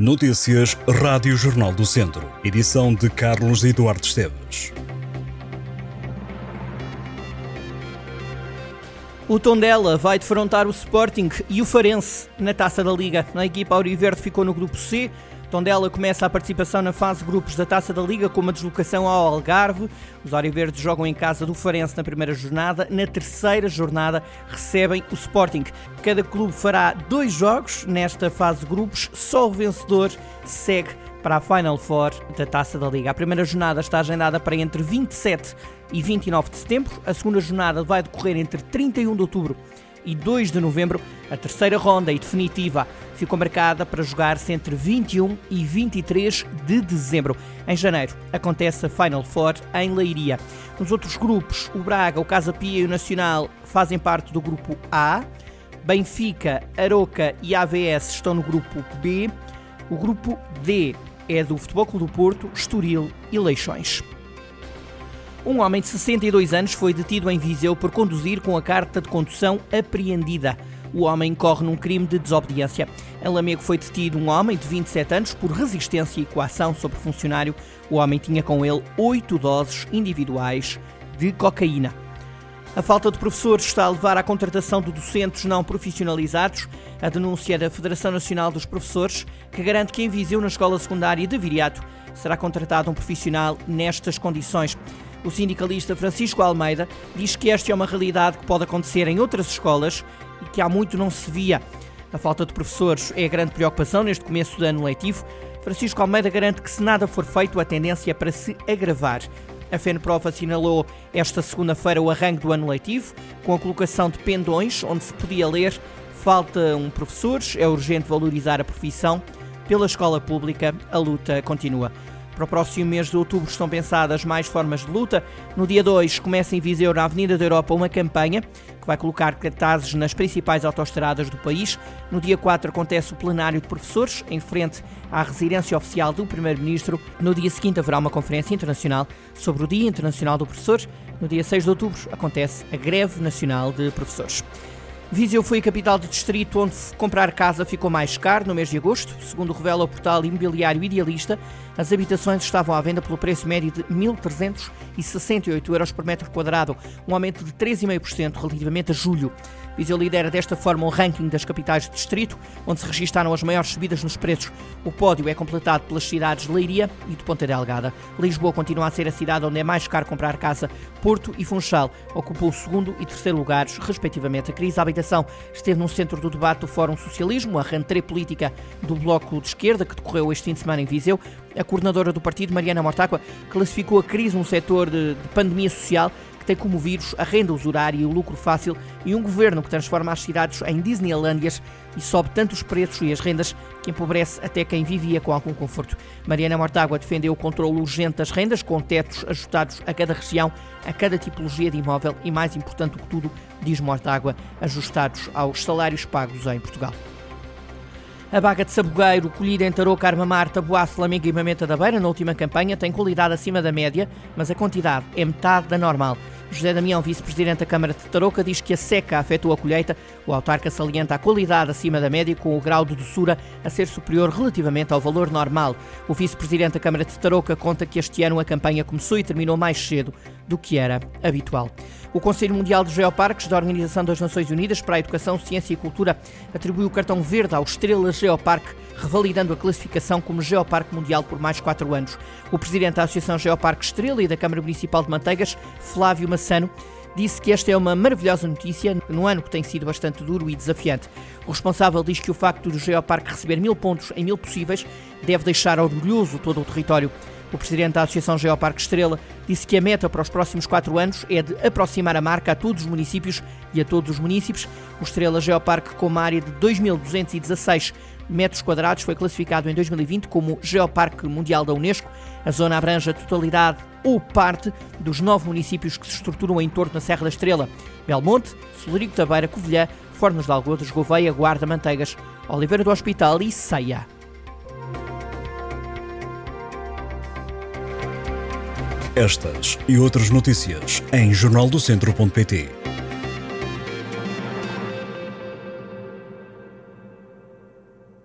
Notícias Rádio Jornal do Centro. Edição de Carlos Eduardo Esteves. O Tondela vai defrontar o Sporting e o Farense na Taça da Liga. A equipa Auriverde ficou no grupo C, Tondela começa a participação na fase grupos da Taça da Liga com uma deslocação ao Algarve. Os Oriverdes jogam em casa do Farense na primeira jornada. Na terceira jornada recebem o Sporting. Cada clube fará dois jogos nesta fase grupos. Só o vencedor segue para a Final Four da Taça da Liga. A primeira jornada está agendada para entre 27 e 29 de setembro. A segunda jornada vai decorrer entre 31 de outubro e 2 de novembro. A terceira ronda e definitiva ficou marcada para jogar-se entre 21 e 23 de dezembro. Em janeiro acontece a Final Four em Leiria. Nos outros grupos, o Braga, o Casa Pia e o Nacional fazem parte do grupo A. Benfica, Aroca e AVS estão no grupo B. O grupo D é do Futebol Clube do Porto, Estoril e Leixões. Um homem de 62 anos foi detido em Viseu por conduzir com a carta de condução apreendida. O homem corre num crime de desobediência. Em Lamego foi detido um homem de 27 anos por resistência e coação sobre funcionário. O homem tinha com ele oito doses individuais de cocaína. A falta de professores está a levar à contratação de docentes não profissionalizados. A denúncia da Federação Nacional dos Professores, que garante que em Viseu, na escola secundária de Viriato, será contratado um profissional nestas condições. O sindicalista Francisco Almeida diz que esta é uma realidade que pode acontecer em outras escolas e que há muito não se via. A falta de professores é a grande preocupação neste começo do ano letivo. Francisco Almeida garante que, se nada for feito, a tendência é para se agravar. A FENPROF assinalou esta segunda-feira o arranque do ano letivo, com a colocação de pendões, onde se podia ler Faltam professores, é urgente valorizar a profissão. Pela escola pública, a luta continua. Para o próximo mês de outubro estão pensadas mais formas de luta. No dia 2 começa em Viseu, na Avenida da Europa, uma campanha que vai colocar cartazes nas principais autoestradas do país. No dia 4 acontece o plenário de professores, em frente à residência oficial do Primeiro-Ministro. No dia seguinte haverá uma conferência internacional sobre o Dia Internacional do Professor. No dia 6 de outubro acontece a Greve Nacional de Professores. Viseu foi a capital de distrito onde comprar casa ficou mais caro no mês de agosto. Segundo revela o portal imobiliário Idealista, as habitações estavam à venda pelo preço médio de 1.368 euros por metro quadrado, um aumento de 3,5% relativamente a julho. Viseu lidera desta forma o ranking das capitais de distrito, onde se registaram as maiores subidas nos preços. O pódio é completado pelas cidades de Leiria e de Ponta Delgada. Lisboa continua a ser a cidade onde é mais caro comprar casa. Porto e Funchal ocupou o segundo e terceiro lugares, respectivamente. A crise da habitação esteve no centro do debate do Fórum Socialismo, a rentrée política do Bloco de Esquerda, que decorreu este fim de semana em Viseu. A coordenadora do partido, Mariana Mortágua, classificou a crise num setor de, de pandemia social tem como vírus a renda usurária e o lucro fácil e um governo que transforma as cidades em Disneylândias e sobe tanto os preços e as rendas que empobrece até quem vivia com algum conforto. Mariana Mortágua defendeu o controle urgente das rendas, com tetos ajustados a cada região, a cada tipologia de imóvel e, mais importante do que tudo, diz Mortágua, ajustados aos salários pagos em Portugal. A baga de sabugueiro colhida em Tarouca, Armamar, Taboaço, Lamego e Mamenta da Beira na última campanha tem qualidade acima da média, mas a quantidade é metade da normal. José Damião, vice-presidente da Câmara de Tarouca, diz que a seca afetou a colheita. O autarca salienta a qualidade acima da média, com o grau de doçura a ser superior relativamente ao valor normal. O vice-presidente da Câmara de Tarouca conta que este ano a campanha começou e terminou mais cedo do que era habitual. O Conselho Mundial de Geoparques da Organização das Nações Unidas para a Educação, Ciência e Cultura atribuiu o cartão verde ao Estrela Geoparque, revalidando a classificação como Geoparque Mundial por mais quatro anos. O presidente da Associação Geoparque Estrela e da Câmara Municipal de Manteigas, Flávio Massano, disse que esta é uma maravilhosa notícia num ano que tem sido bastante duro e desafiante. O responsável diz que o facto do Geoparque receber mil pontos em mil possíveis deve deixar orgulhoso todo o território. O presidente da Associação Geoparque Estrela disse que a meta para os próximos quatro anos é de aproximar a marca a todos os municípios e a todos os municípios. O Estrela Geoparque, com uma área de 2.216 metros quadrados, foi classificado em 2020 como Geoparque Mundial da Unesco. A zona abrange a totalidade ou parte dos nove municípios que se estruturam em torno da Serra da Estrela: Belmonte, Solurico da Beira, Covilhã, Fornos de Algodos, Gouveia, Guarda, Manteigas, Oliveira do Hospital e Ceia. Estas e outras notícias em jornaldocentro.pt.